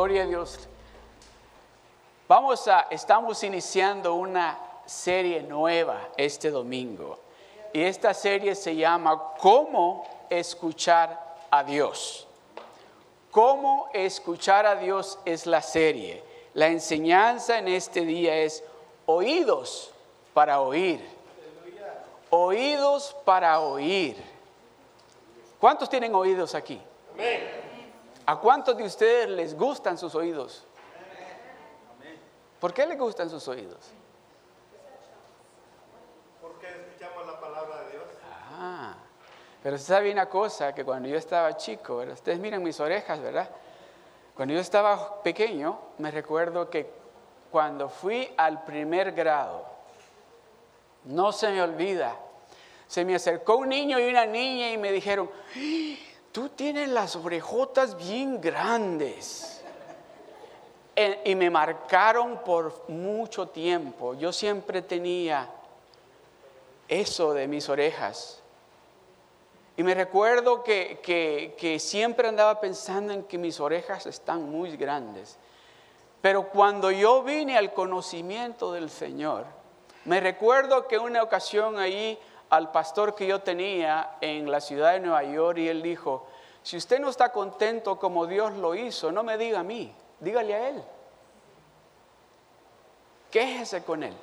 Gloria a Dios. Vamos a, estamos iniciando una serie nueva este domingo. Y esta serie se llama ¿Cómo escuchar a Dios? ¿Cómo escuchar a Dios es la serie? La enseñanza en este día es oídos para oír. Oídos para oír. ¿Cuántos tienen oídos aquí? ¿A cuántos de ustedes les gustan sus oídos? ¿Por qué les gustan sus oídos? Porque escuchamos la palabra de Dios. Ah, pero usted sabe una cosa, que cuando yo estaba chico, ¿verdad? ustedes miran mis orejas, ¿verdad? Cuando yo estaba pequeño, me recuerdo que cuando fui al primer grado, no se me olvida, se me acercó un niño y una niña y me dijeron, ¡Ah! Tú tienes las orejotas bien grandes. Eh, Y me marcaron por mucho tiempo. Yo siempre tenía eso de mis orejas. Y me recuerdo que, que- que siempre andaba pensando en que mis orejas están muy grandes. Pero cuando yo vine al conocimiento del Señor, me recuerdo que una ocasión ahí al pastor que yo tenía en la ciudad de Nueva York y él dijo, si usted no está contento como Dios lo hizo, no me diga a mí, dígale a él. Quéjese con él.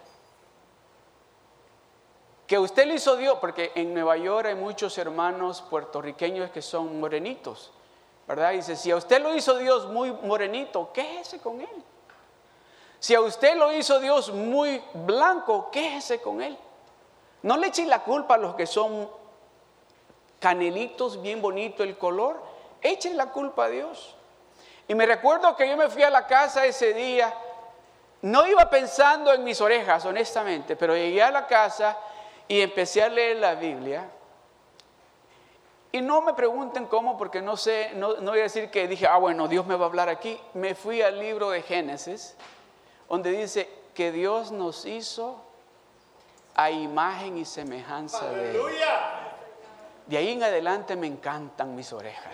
Que usted lo hizo Dios, porque en Nueva York hay muchos hermanos puertorriqueños que son morenitos, ¿verdad? Dice, si a usted lo hizo Dios muy morenito, quéjese con él. Si a usted lo hizo Dios muy blanco, quéjese con él. No le eche la culpa a los que son canelitos, bien bonito el color, echen la culpa a Dios. Y me recuerdo que yo me fui a la casa ese día, no iba pensando en mis orejas, honestamente, pero llegué a la casa y empecé a leer la Biblia. Y no me pregunten cómo, porque no sé, no, no voy a decir que dije, ah, bueno, Dios me va a hablar aquí. Me fui al libro de Génesis, donde dice que Dios nos hizo a imagen y semejanza de Él. De ahí en adelante me encantan mis orejas.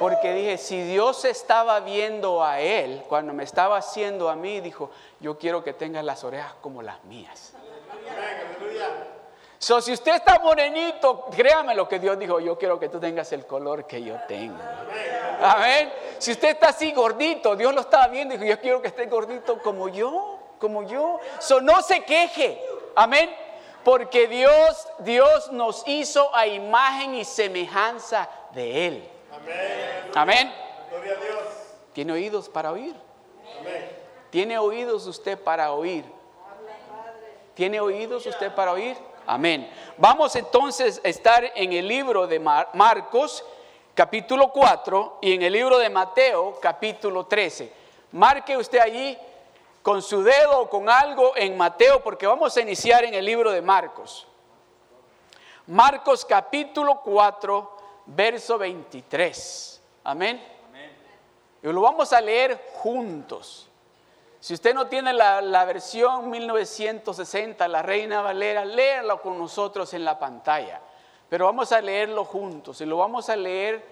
Porque dije, si Dios estaba viendo a Él, cuando me estaba haciendo a mí, dijo, yo quiero que tengas las orejas como las mías. So, si usted está morenito, créame lo que Dios dijo, yo quiero que tú tengas el color que yo tengo. Amén. Si usted está así gordito, Dios lo estaba viendo y dijo, yo quiero que esté gordito como yo, como yo. So, no se queje. Amén. Porque Dios, Dios nos hizo a imagen y semejanza de Él. Amén. Amén. Gloria a Dios. ¿Tiene oídos para oír? Amén. ¿Tiene oídos usted para oír? ¿Tiene oídos usted para oír? Amén. Vamos entonces a estar en el libro de Mar- Marcos, capítulo 4, y en el libro de Mateo, capítulo 13. Marque usted allí con su dedo o con algo en Mateo, porque vamos a iniciar en el libro de Marcos. Marcos capítulo 4, verso 23. Amén. Y lo vamos a leer juntos. Si usted no tiene la, la versión 1960, la Reina Valera, léalo con nosotros en la pantalla. Pero vamos a leerlo juntos y lo vamos a leer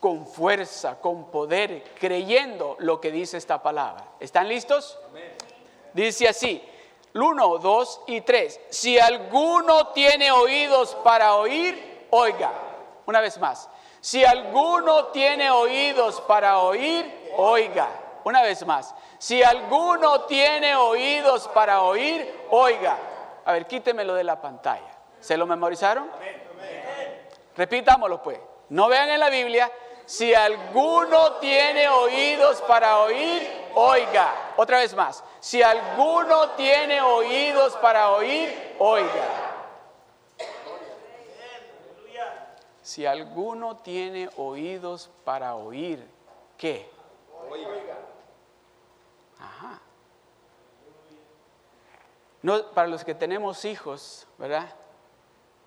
con fuerza, con poder, creyendo lo que dice esta palabra. ¿Están listos? Dice así, 1, 2 y 3. Si alguno tiene oídos para oír, oiga. Una vez más. Si alguno tiene oídos para oír, oiga. Una vez más. Si alguno tiene oídos para oír, oiga. A ver, quítemelo de la pantalla. ¿Se lo memorizaron? Repitámoslo pues. No vean en la Biblia. Si alguno tiene oídos para oír, oiga. Otra vez más. Si alguno tiene oídos para oír, oiga. Si alguno tiene oídos para oír, ¿qué? Ajá. No, para los que tenemos hijos, ¿verdad?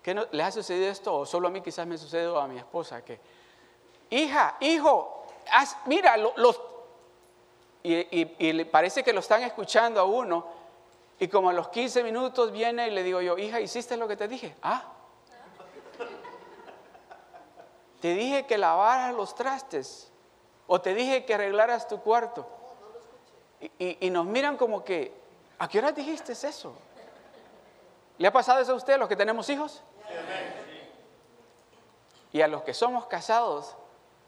¿Qué no, ¿Les ha sucedido esto? O solo a mí quizás me sucede o a mi esposa, que, hija, hijo, haz- mira, lo- los... Y, y- y le parece que lo están escuchando a uno, y como a los 15 minutos viene y le digo yo, hija, ¿hiciste lo que te dije? Ah. te dije que lavaras los trastes o te dije que arreglaras tu cuarto. Y, y- y nos miran como que, ¿a qué hora dijiste eso? ¿Le ha pasado eso a usted, los que tenemos hijos? Y a los que somos casados,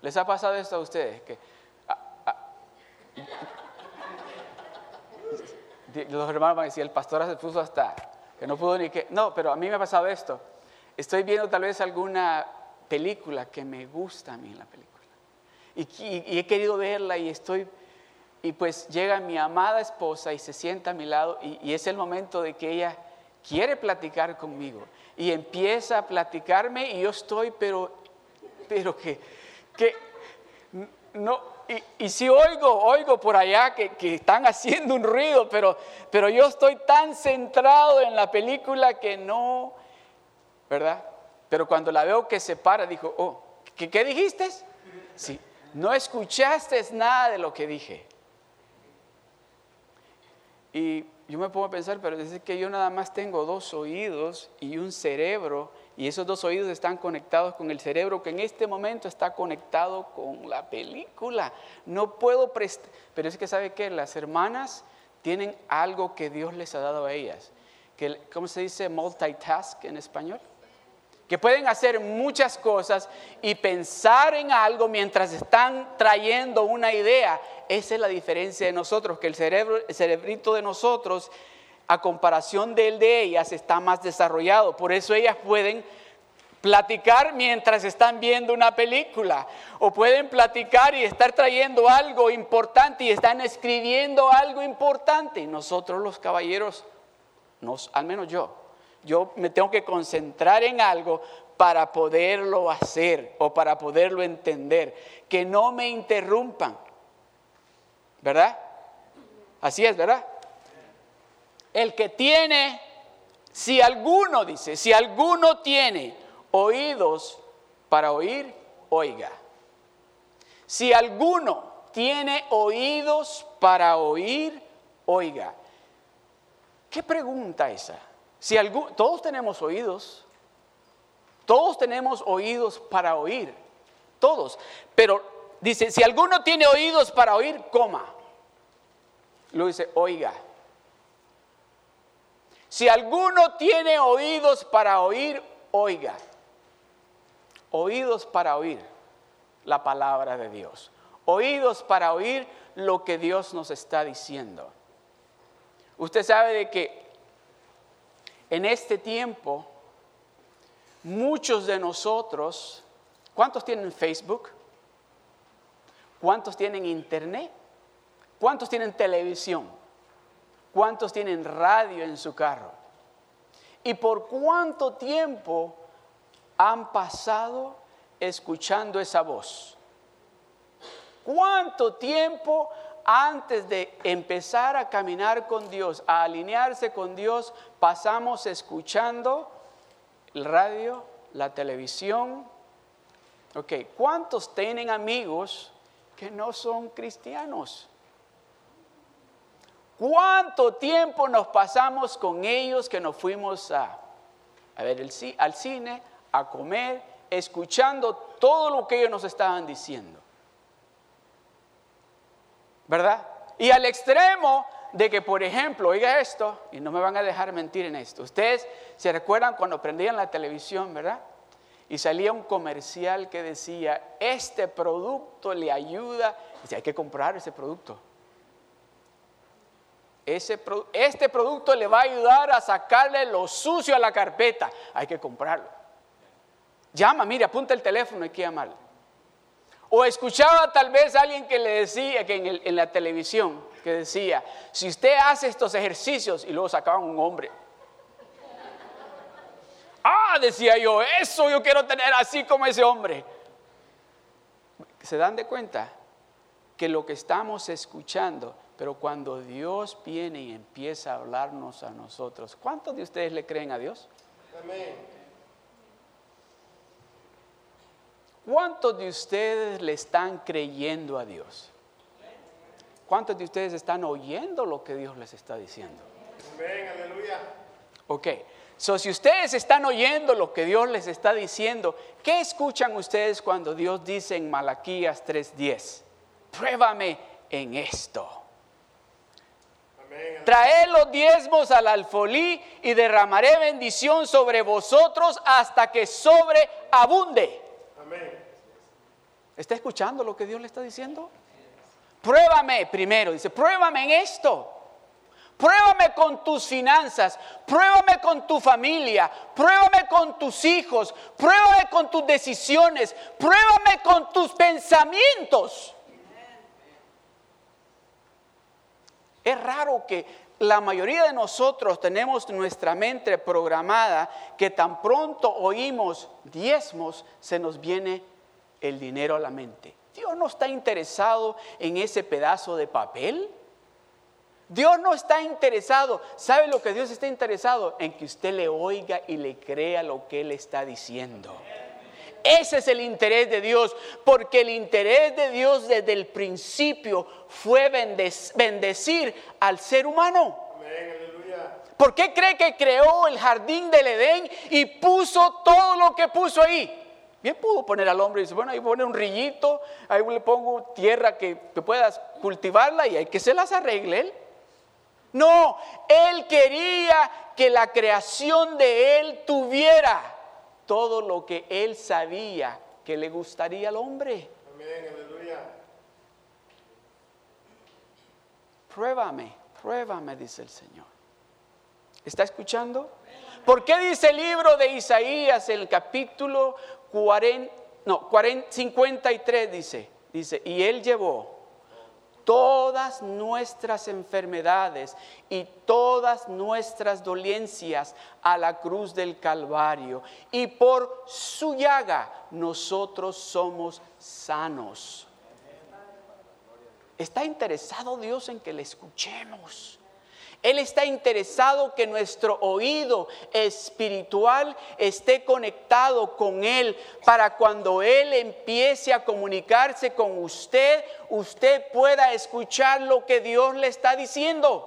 ¿les ha pasado esto a ustedes? Que a- a- Di- los hermanos van a decir, el pastor se puso hasta que no pudo ni que... No, pero a mí me ha pasado esto. Estoy viendo tal vez alguna película que me gusta a mí la película. Y he querido verla y estoy... Y pues llega mi amada esposa y se sienta a mi lado y, y es el momento de que ella quiere platicar conmigo. Y empieza a platicarme y yo estoy, pero, pero que, que no, y, y si oigo, oigo por allá que, que están haciendo un ruido, pero, pero yo estoy tan centrado en la película que no, ¿verdad? Pero cuando la veo que se para, dijo, oh, ¿qué, qué dijiste? Sí, no escuchaste nada de lo que dije. Y yo me pongo a pensar, pero es que yo nada más tengo dos oídos y un cerebro, y esos dos oídos están conectados con el cerebro que en este momento está conectado con la película. No puedo prestar, pero es que sabe que las hermanas tienen algo que Dios les ha dado a ellas, que ¿cómo se dice multitask en español? que pueden hacer muchas cosas y pensar en algo mientras están trayendo una idea. Esa es la diferencia de nosotros, que el cerebro, el cerebrito de nosotros, a comparación del de ellas, está más desarrollado. Por eso ellas pueden platicar mientras están viendo una película o pueden platicar y estar trayendo algo importante y están escribiendo algo importante. Y nosotros los caballeros, al menos yo, yo me tengo que concentrar en algo para poderlo hacer o para poderlo entender. Que no me interrumpan. ¿Verdad? Así es, ¿verdad? El que tiene, si alguno dice, si alguno tiene oídos para oír, oiga. Si alguno tiene oídos para oír, oiga. ¿Qué pregunta esa? Si todos tenemos oídos, todos tenemos oídos para oír, todos. Pero dice, si alguno tiene oídos para oír, coma. Lo dice, oiga. Si alguno tiene oídos para oír, oiga. Oídos para oír la palabra de Dios. Oídos para oír lo que Dios nos está diciendo. Usted sabe de que en este tiempo, muchos de nosotros, ¿cuántos tienen Facebook? ¿Cuántos tienen internet? ¿Cuántos tienen televisión? ¿Cuántos tienen radio en su carro? ¿Y por cuánto tiempo han pasado escuchando esa voz? ¿Cuánto tiempo antes de empezar a caminar con Dios, a alinearse con Dios, pasamos escuchando el radio, la televisión? Ok, ¿cuántos tienen amigos que no son cristianos? ¿Cuánto tiempo nos pasamos con ellos que nos fuimos a, a ver el, al cine, a comer, escuchando todo lo que ellos nos estaban diciendo? ¿Verdad? Y al extremo de que, por ejemplo, oiga esto, y no me van a dejar mentir en esto. Ustedes se recuerdan cuando prendían la televisión, ¿verdad? Y salía un comercial que decía, este producto le ayuda, dice, hay que comprar ese producto. Ese este producto le va a ayudar a sacarle lo sucio a la carpeta, hay que comprarlo. Llama, mire, apunta el teléfono, hay que llamarle. O escuchaba tal vez a alguien que le decía, que en, en la televisión, que decía, si usted hace estos ejercicios, y luego sacaban un hombre. Ah, decía yo, eso yo quiero tener así como ese hombre. ¿Se dan de cuenta? Que lo que estamos escuchando, pero cuando Dios viene y empieza a hablarnos a nosotros, ¿cuántos de ustedes le creen a Dios? Amén. ¿Cuántos de ustedes le están creyendo a Dios? ¿Cuántos de ustedes están oyendo lo que Dios les está diciendo? Amén, aleluya. Ok, So, si ustedes están oyendo lo que Dios les está diciendo, ¿qué escuchan ustedes cuando Dios dice en Malaquías 3:10? Pruébame en esto. Traed los diezmos al alfolí y derramaré bendición sobre vosotros hasta que sobreabunde. Amén. ¿Está escuchando lo que Dios le está diciendo? Pruébame primero, dice, pruébame en esto. Pruébame con tus finanzas, pruébame con tu familia, pruébame con tus hijos, pruébame con tus decisiones, pruébame con tus pensamientos. Es raro que la mayoría de nosotros tenemos nuestra mente programada que tan pronto oímos diezmos se nos viene el dinero a la mente. Dios no está interesado en ese pedazo de papel. Dios no está interesado. ¿Sabe lo que Dios está interesado? En que usted le oiga y le crea lo que Él está diciendo. Ese es el interés de Dios, porque el interés de Dios desde el principio fue bendec- bendecir al ser humano. ¿Por qué cree que creó el jardín del Edén y puso todo lo que puso ahí? Bien pudo poner al hombre y dice, bueno, ahí pone un rillito, ahí le pongo tierra que, que puedas cultivarla y hay que se las arregle él. No, él quería que la creación de él tuviera todo lo que él sabía que le gustaría al hombre. Amén. Aleluya. Pruébame, pruébame, dice el Señor. ¿Está escuchando? ¿Por qué dice el libro de Isaías, el capítulo 40, no, 40, 53 dice, dice, y él llevó todas nuestras enfermedades y todas nuestras dolencias a la cruz del Calvario. Y por su llaga nosotros somos sanos. ¿Está interesado Dios en que le escuchemos? Él está interesado que nuestro oído espiritual esté conectado con Él para cuando Él empiece a comunicarse con usted, usted pueda escuchar lo que Dios le está diciendo.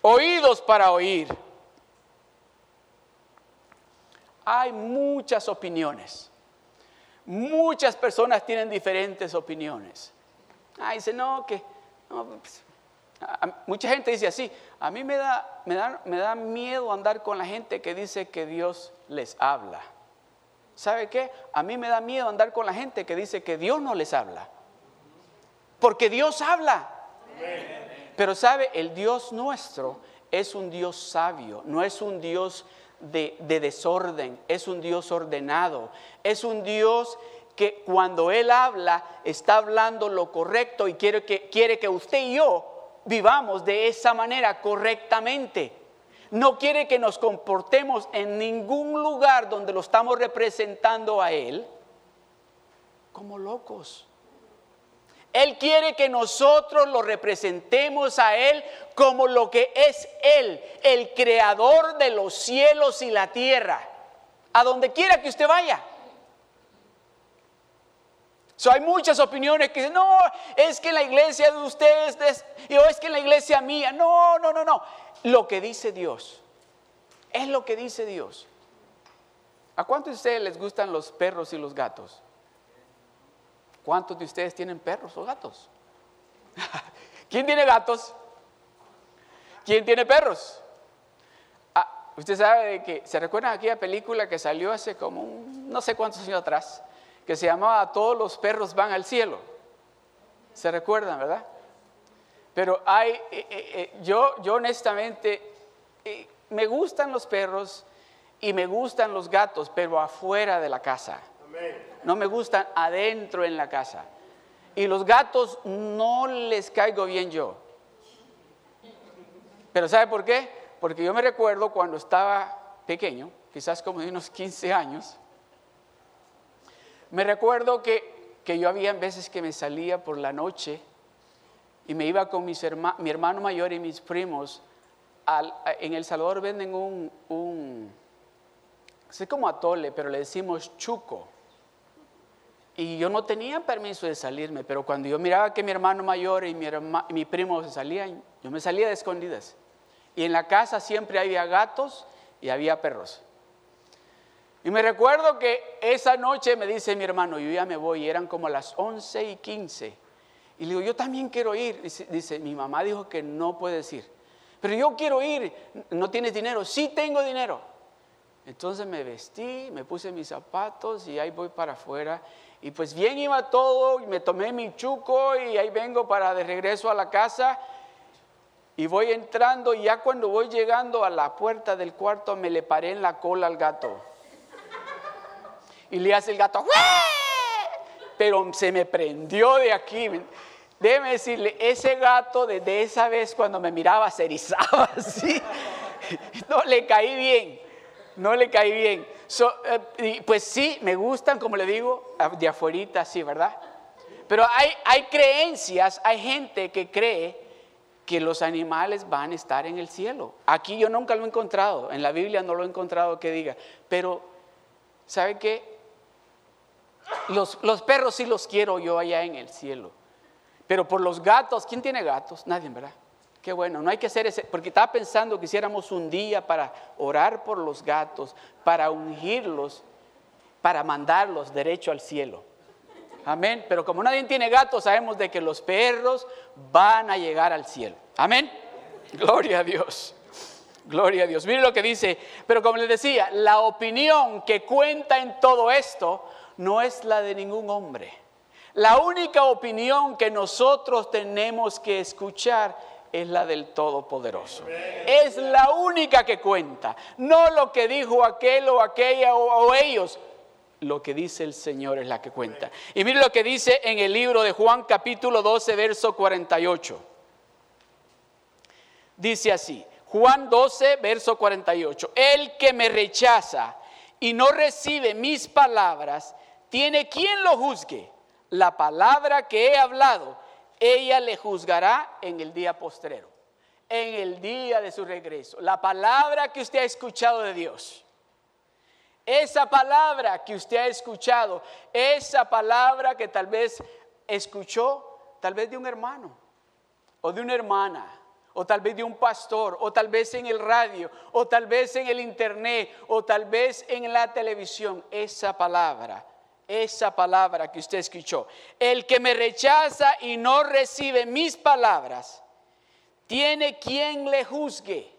Oídos para oír. Hay muchas opiniones. Muchas personas tienen diferentes opiniones. Ah, dice, no, que pues, mucha gente dice así, a mí me da, me, da, me da miedo andar con la gente que dice que Dios les habla. ¿Sabe qué? A mí me da miedo andar con la gente que dice que Dios no les habla. Porque Dios habla. Pero sabe, el Dios nuestro es un Dios sabio, no es un Dios de, de desorden, es un Dios ordenado, es un Dios que cuando Él habla está hablando lo correcto y quiere que, quiere que usted y yo vivamos de esa manera correctamente. No quiere que nos comportemos en ningún lugar donde lo estamos representando a Él como locos. Él quiere que nosotros lo representemos a Él como lo que es Él, el creador de los cielos y la tierra, a donde quiera que usted vaya. So, hay muchas opiniones que dicen, no, es que la iglesia de ustedes, es- o es que la iglesia mía, no, no, no, no. Lo que dice Dios, es lo que dice Dios. ¿A cuántos de ustedes les gustan los perros y los gatos? ¿Cuántos de ustedes tienen perros o gatos? ¿Quién tiene gatos? ¿Quién tiene perros? Ah, usted sabe que, ¿se recuerdan aquella película que salió hace como un- no sé cuántos años atrás? Que se llamaba Todos los perros van al cielo. ¿Se recuerdan, verdad? Pero hay, eh, eh, eh, yo, yo honestamente, eh, me gustan los perros y me gustan los gatos, pero afuera de la casa. No me gustan adentro en la casa. Y los gatos no les caigo bien yo. Pero ¿sabe por qué? Porque yo me recuerdo cuando estaba pequeño, quizás como de unos 15 años, me recuerdo que, que yo había veces que me salía por la noche y me iba con mis herma- mi hermano mayor y mis primos. al- en El Salvador venden un, un, es como atole, pero le decimos chuco. Y yo no tenía permiso de salirme, pero cuando yo miraba que mi hermano mayor y mi, herma- y mi primo se salían, yo me salía de escondidas. Y en la casa siempre había gatos y había perros. Y me recuerdo que esa noche me dice mi hermano, yo ya me voy, eran como las 11 y 15. Y le digo, yo también quiero ir. Dice, dice, mi mamá dijo que no puedes ir. Pero yo quiero ir, ¿no tienes dinero? Sí tengo dinero. Entonces me vestí, me puse mis zapatos y ahí voy para afuera. Y pues bien iba todo, me tomé mi chuco y ahí vengo para de regreso a la casa. Y voy entrando y ya cuando voy llegando a la puerta del cuarto me le paré en la cola al gato. Y le hace el gato, pero se me prendió de aquí. Déjeme decirle, ese gato desde esa vez cuando me miraba se erizaba así. No le caí bien, no le caí bien. Eh, pues sí, me gustan, como le digo, de afuerita, sí, ¿verdad? Pero hay, hay creencias, hay gente que cree que los animales van a estar en el cielo. Aquí yo nunca lo he encontrado, en la Biblia no lo he encontrado que diga, pero ¿sabe qué? Los, perros sí los quiero yo allá en el cielo. Pero por los gatos, ¿quién tiene gatos? Nadie, ¿verdad? Qué bueno, no hay que hacer ese, porque estaba pensando que hiciéramos un día para orar por los gatos, para ungirlos, para mandarlos derecho al cielo. Amén. Pero como nadie tiene gatos, sabemos de que los perros van a llegar al cielo. Amén. Gloria a Dios. Gloria a Dios. Mire lo que dice. Pero como les decía, la opinión que cuenta en todo esto no es la de ningún hombre. La única opinión que nosotros tenemos que escuchar es la del Todopoderoso. Es la única que cuenta. No lo que dijo aquel o aquella o, ellos. Lo que dice el Señor es la que cuenta. Y mire lo que dice en el libro de Juan capítulo 12, verso 48. Dice así, Juan 12, verso 48. El que me rechaza y no recibe mis palabras, tiene quien lo juzgue. La palabra que he hablado, ella le juzgará en el día postrero, en el día de su regreso. La palabra que usted ha escuchado de Dios. Esa palabra que usted ha escuchado, esa palabra que tal vez escuchó, tal vez de un hermano o de una hermana, o tal vez de un pastor, o tal vez en el radio, o tal vez en el internet, o tal vez en la televisión, esa palabra esa palabra que usted escuchó. El que me rechaza y no recibe mis palabras, tiene quien le juzgue.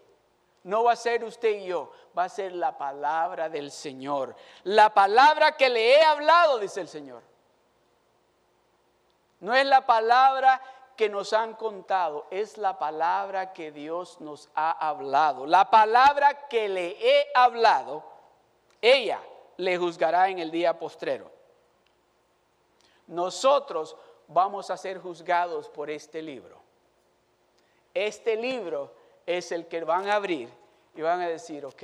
No va a ser usted y yo, va a ser la palabra del Señor. La palabra que le he hablado, dice el Señor. No es la palabra que nos han contado, es la palabra que Dios nos ha hablado. La palabra que le he hablado, ella le juzgará en el día postrero nosotros vamos a ser juzgados por este libro. Este libro es el que van a abrir y van a decir, ok,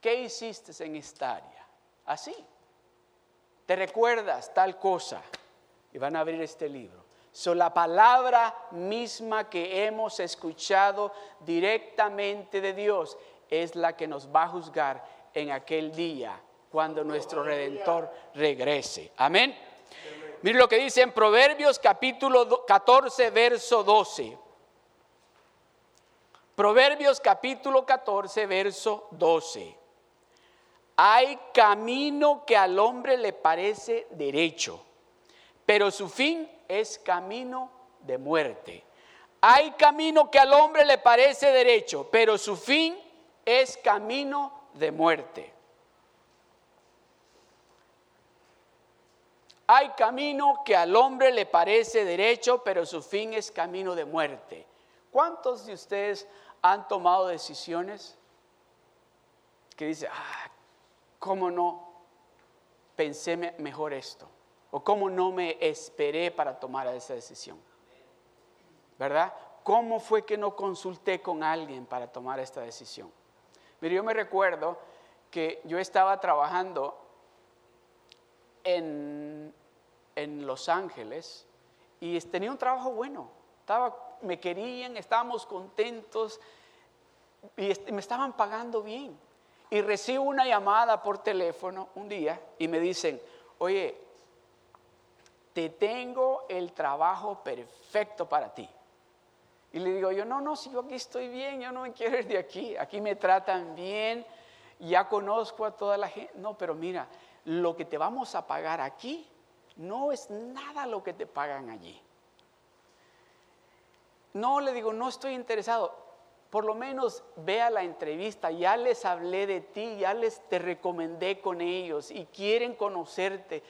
¿qué hiciste en esta área? Así. ¿Te recuerdas tal cosa? Y van a abrir este libro. So, la palabra misma que hemos escuchado directamente de Dios es la que nos va a juzgar en aquel día cuando nuestro redentor regrese. Amén. Mire lo que dice en Proverbios capítulo 14, verso 12. Proverbios capítulo 14, verso 12. Hay camino que al hombre le parece derecho, pero su fin es camino de muerte. Hay camino que al hombre le parece derecho, pero su fin es camino de muerte. Hay camino que al hombre le parece derecho, pero su fin es camino de muerte. ¿Cuántos de ustedes han tomado decisiones que dicen, ah, ¿cómo no pensé mejor esto? ¿O cómo no me esperé para tomar esa decisión? ¿Verdad? ¿Cómo fue que no consulté con alguien para tomar esta decisión? Mire, yo me recuerdo que yo estaba trabajando en en Los Ángeles y tenía un trabajo bueno. Estaba, me querían, estábamos contentos y me estaban pagando bien. Y recibo una llamada por teléfono un día y me dicen, oye, te tengo el trabajo perfecto para ti. Y le digo yo, no, no, si yo aquí estoy bien, yo no me quiero ir de aquí, aquí me tratan bien, ya conozco a toda la gente. No, pero mira, lo que te vamos a pagar aquí no es nada lo que te pagan allí. No, le digo, no estoy interesado. Por lo menos vea la entrevista, ya les hablé de ti, ya les te recomendé con ellos y quieren conocerte.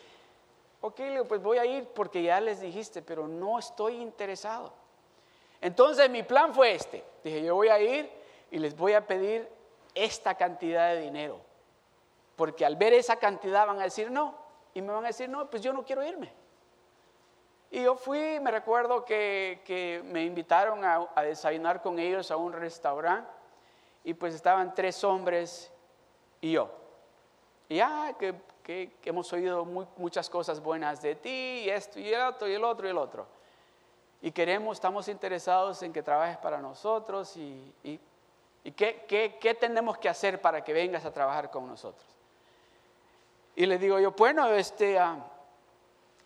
Ok, le digo, pues voy a ir porque ya les dijiste, pero no estoy interesado. Entonces mi plan fue este. Dije, yo voy a ir y les voy a pedir esta cantidad de dinero. Porque al ver esa cantidad van a decir no. Y me van a decir, no, pues yo no quiero irme. Y yo fui, me recuerdo que, me invitaron a, desayunar con ellos a un restaurante. Y pues estaban tres hombres y yo. Y ya, que, hemos oído muchas cosas buenas de ti, y esto y el otro y el otro y el otro y queremos, estamos interesados en que trabajes para nosotros y, qué, tenemos que hacer para que vengas a trabajar con nosotros. Y le digo yo, bueno, este, ah,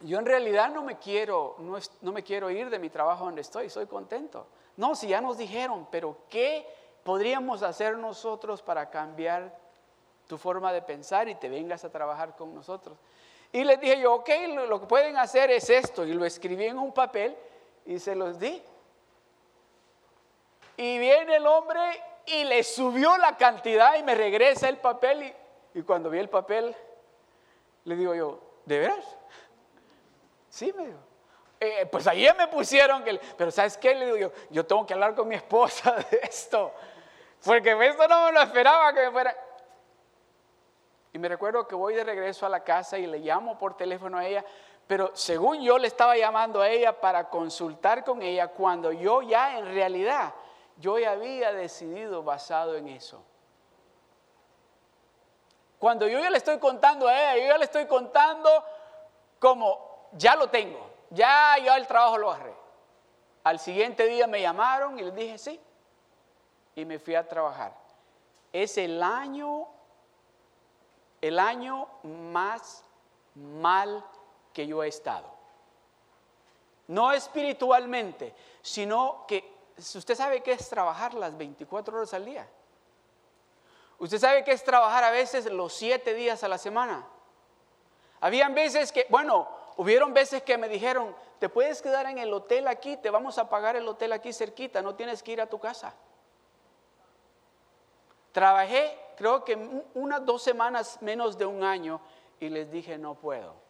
yo en realidad no me, quiero, no, no me quiero ir de mi trabajo donde estoy, soy contento. No, si ya nos dijeron, pero ¿qué podríamos hacer nosotros para cambiar tu forma de pensar y te vengas a trabajar con nosotros? Y les dije yo, ok, lo que pueden hacer es esto, y lo escribí en un papel y se los di. Y viene el hombre y le subió la cantidad y me regresa el papel. Y, cuando vi el papel, le digo yo, ¿de veras? Sí, me dijo. Eh, pues ayer me pusieron que, pero ¿sabes qué? Le digo yo, yo tengo que hablar con mi esposa de esto, porque esto no me lo esperaba que me fuera. Y me recuerdo que voy de regreso a la casa y le llamo por teléfono a ella, pero según yo le estaba llamando a ella para consultar con ella cuando yo ya en realidad, yo ya había decidido basado en eso. Cuando yo ya le estoy contando a ella, yo ya le estoy contando como ya lo tengo, ya yo el trabajo lo agarré. Al siguiente día me llamaron y les dije sí. Y me fui a trabajar. Es el año, el año más mal que yo he estado. No espiritualmente, sino que usted sabe qué es trabajar las 24 horas al día. Usted sabe qué es trabajar a veces los 7 días a la semana. Habían veces que, bueno, hubieron veces que me dijeron, te puedes quedar en el hotel aquí, te vamos a pagar el hotel aquí cerquita, no tienes que ir a tu casa. Trabajé, creo que unas dos semanas menos de un año y les dije, no puedo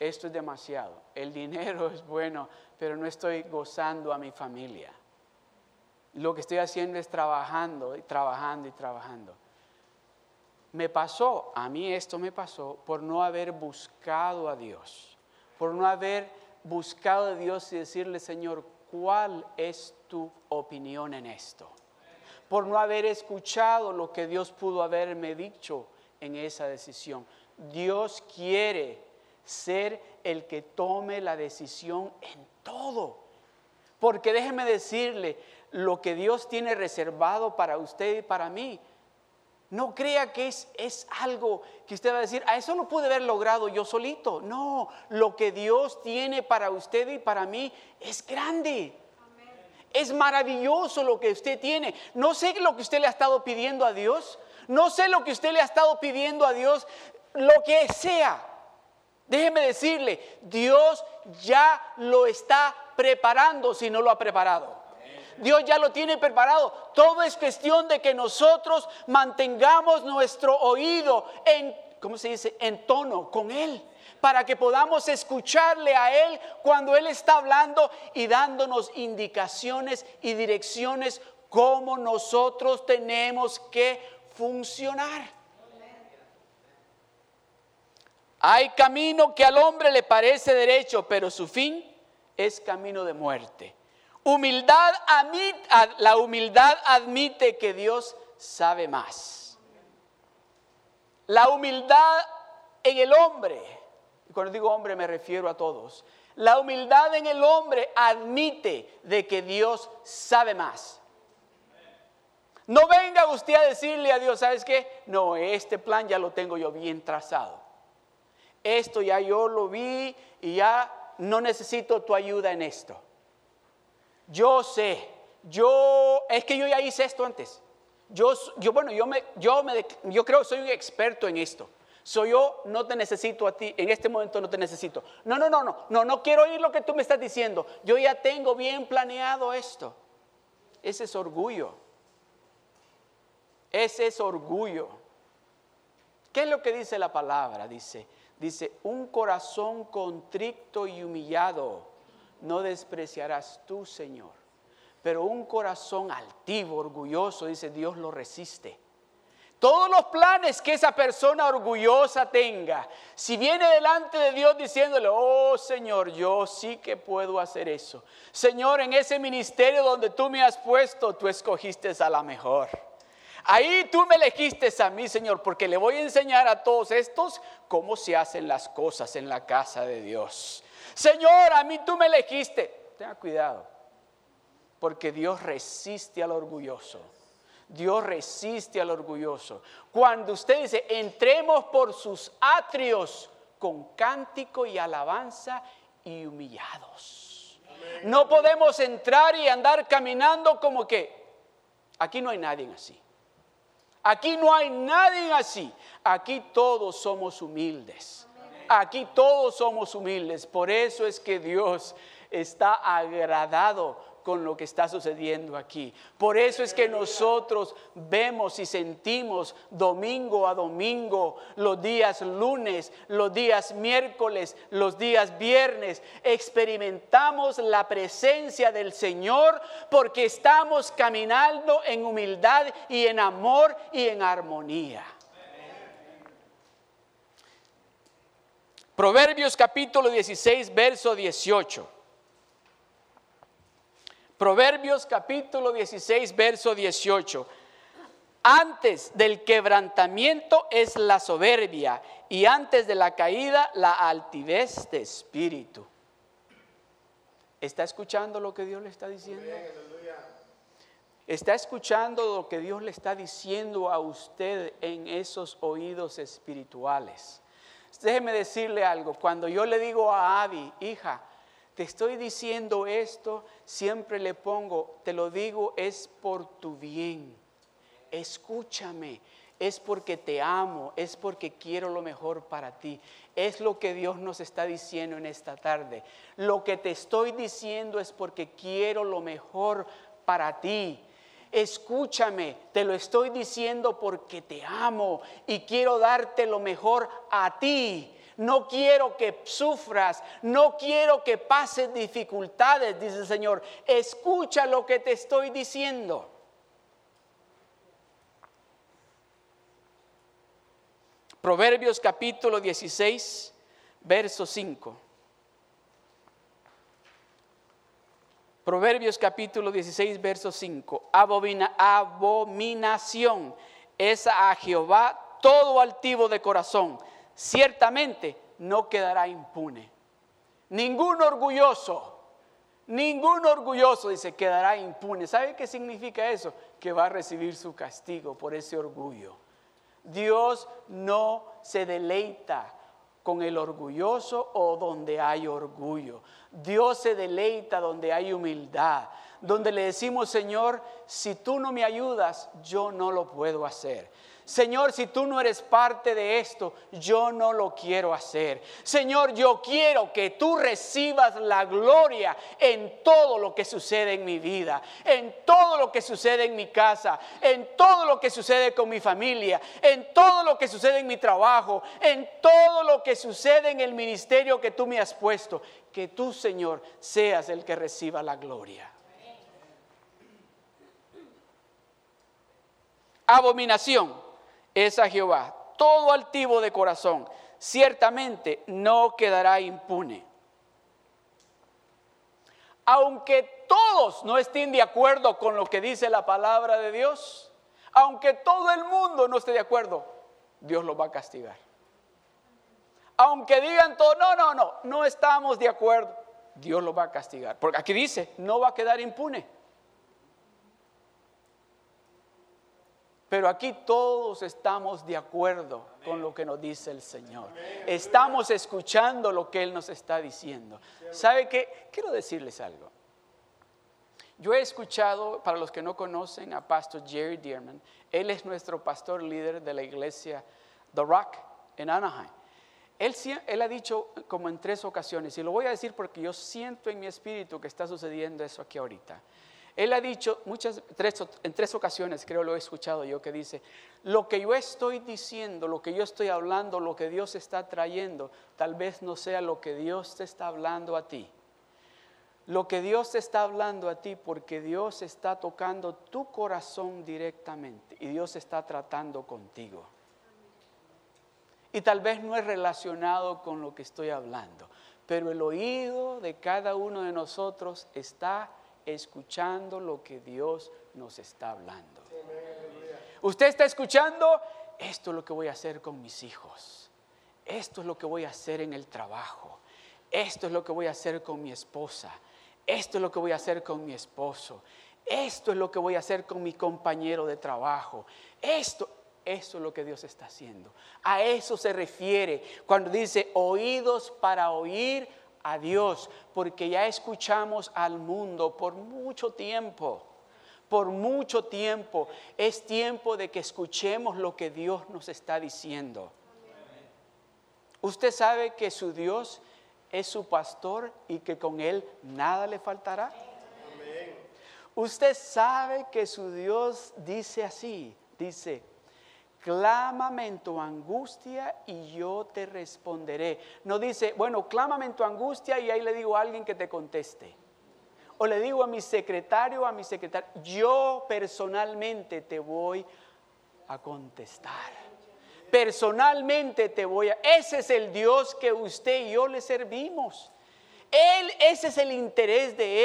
esto es demasiado. El dinero es bueno, pero no estoy gozando a mi familia. Lo que estoy haciendo es trabajando y trabajando y trabajando. Me pasó, a mí esto me pasó por no haber buscado a Dios, por no haber buscado a Dios y decirle, Señor, ¿cuál es tu opinión en esto? Por no haber escuchado lo que Dios pudo haberme dicho en esa decisión. Dios quiere ser el que tome la decisión en todo. Porque déjeme decirle, lo que Dios tiene reservado para usted y para mí, no crea que es, es, algo que usted va a decir, a eso lo pude haber logrado yo solito. No, lo que Dios tiene para usted y para mí es grande. Es maravilloso lo que usted tiene. No sé lo que usted le ha estado pidiendo a Dios. No sé lo que usted le ha estado pidiendo a Dios. Lo que sea. Déjeme decirle, Dios ya lo está preparando si no lo ha preparado. Dios ya lo tiene preparado. Todo es cuestión de que nosotros mantengamos nuestro oído en, ¿cómo se dice?, en tono con Él. Para que podamos escucharle a Él cuando Él está hablando y dándonos indicaciones y direcciones cómo nosotros tenemos que funcionar. Hay camino que al hombre le parece derecho, pero su fin es camino de muerte. Humildad, la humildad admite que Dios sabe más. La humildad en el hombre, cuando digo hombre me refiero a todos, la humildad en el hombre admite de que Dios sabe más. No venga usted a decirle a Dios, ¿sabes qué? No, este plan ya lo tengo yo bien trazado esto ya yo lo vi y ya no necesito tu ayuda en esto. Yo sé, yo, es que yo ya hice esto antes. Yo, yo bueno, yo, me, yo, me, yo creo que soy un experto en esto. Soy yo, no te necesito a ti, en este momento no te necesito. No, no, no, no, no, no quiero oír lo que tú me estás diciendo. Yo ya tengo bien planeado esto. Ese es orgullo. Ese es orgullo. ¿Qué es lo que dice la palabra? Dice, dice, un corazón contrito y humillado no despreciarás tú, Señor. Pero un corazón altivo, orgulloso, dice, Dios lo resiste. Todos los planes que esa persona orgullosa tenga, si viene delante de Dios diciéndole, oh Señor, yo sí que puedo hacer eso. Señor, en ese ministerio donde tú me has puesto, tú escogiste a la mejor. Ahí tú me elegiste a mí, Señor, porque le voy a enseñar a todos estos cómo se hacen las cosas en la casa de Dios. Señor, a mí tú me elegiste. Tenga cuidado, porque Dios resiste al orgulloso. Dios resiste al orgulloso. Cuando usted dice, entremos por sus atrios con cántico y alabanza y humillados. No podemos entrar y andar caminando como que aquí no hay nadie así. Aquí no hay nadie así. Aquí todos somos humildes. Aquí todos somos humildes. Por eso es que Dios está agradado con lo que está sucediendo aquí. Por eso es que nosotros vemos y sentimos domingo a domingo, los días lunes, los días miércoles, los días viernes, experimentamos la presencia del Señor porque estamos caminando en humildad y en amor y en armonía. Proverbios capítulo 16, verso 18. Proverbios capítulo 16, verso 18. Antes del quebrantamiento es la soberbia y antes de la caída la altivez de espíritu. ¿Está escuchando lo que Dios le está diciendo? ¿Está escuchando lo que Dios le está diciendo a usted en esos oídos espirituales? Déjeme decirle algo. Cuando yo le digo a Abby, hija, te estoy diciendo esto, siempre le pongo, te lo digo, es por tu bien. Escúchame, es porque te amo, es porque quiero lo mejor para ti. Es lo que Dios nos está diciendo en esta tarde. Lo que te estoy diciendo es porque quiero lo mejor para ti. Escúchame, te lo estoy diciendo porque te amo y quiero darte lo mejor a ti no quiero que sufras, no quiero que pases dificultades, dice el Señor. Escucha lo que te estoy diciendo. Proverbios capítulo 16, verso 5. Proverbios capítulo 16, verso 5. abominación es a Jehová todo altivo de corazón ciertamente no quedará impune. Ningún orgulloso, ningún orgulloso, dice, quedará impune. ¿Sabe qué significa eso? Que va a recibir su castigo por ese orgullo. Dios no se deleita con el orgulloso o donde hay orgullo. Dios se deleita donde hay humildad, donde le decimos, Señor, si tú no me ayudas, yo no lo puedo hacer. Señor, si tú no eres parte de esto, yo no lo quiero hacer. Señor, yo quiero que tú recibas la gloria en todo lo que sucede en mi vida, en todo lo que sucede en mi casa, en todo lo que sucede con mi familia, en todo lo que sucede en mi trabajo, en todo lo que sucede en el ministerio que tú me has puesto. Que tú, Señor, seas el que reciba la gloria. Abominación es a Jehová. Todo altivo de corazón ciertamente no quedará impune. Aunque todos no estén de acuerdo con lo que dice la palabra de Dios, aunque todo el mundo no esté de acuerdo, Dios lo va a castigar. Aunque digan todo, no, no, no, no estamos de acuerdo, Dios lo va a castigar. Porque aquí dice, no va a quedar impune. Pero aquí todos estamos de acuerdo con lo que nos dice el Señor. Estamos escuchando lo que Él nos está diciendo. ¿Sabe qué? Quiero decirles algo. Yo he escuchado, para los que no conocen, a Pastor Jerry Dearman. Él es nuestro pastor líder de la iglesia The Rock en Anaheim. Él, él ha dicho como en tres ocasiones, y lo voy a decir porque yo siento en mi espíritu que está sucediendo eso aquí ahorita. Él ha dicho muchas, tres, en tres ocasiones, creo lo he escuchado yo, que dice, lo que yo estoy diciendo, lo que yo estoy hablando, lo que Dios está trayendo, tal vez no sea lo que Dios te está hablando a ti. Lo que Dios te está hablando a ti porque Dios está tocando tu corazón directamente y Dios está tratando contigo. Y tal vez no es relacionado con lo que estoy hablando, pero el oído de cada uno de nosotros está escuchando lo que Dios nos está hablando. Usted está escuchando, esto es lo que voy a hacer con mis hijos, esto es lo que voy a hacer en el trabajo, esto es lo que voy a hacer con mi esposa, esto es lo que voy a hacer con mi esposo, esto es lo que voy a hacer con mi compañero de trabajo, esto, eso es lo que Dios está haciendo. A eso se refiere cuando dice oídos para oír a Dios, porque ya escuchamos al mundo por mucho tiempo. Por mucho tiempo es tiempo de que escuchemos lo que Dios nos está diciendo. Usted sabe que su Dios es su pastor y que con él nada le faltará. Usted sabe que su Dios dice así, dice, clámame en tu angustia y yo te responderé. No dice, bueno, clámame en tu angustia y ahí le digo a alguien que te conteste. O le digo a mi secretario, a mi secretaria, yo personalmente te voy a contestar. Personalmente te voy a... Ese es el Dios que usted y yo le servimos. Él, ese es el interés de Él.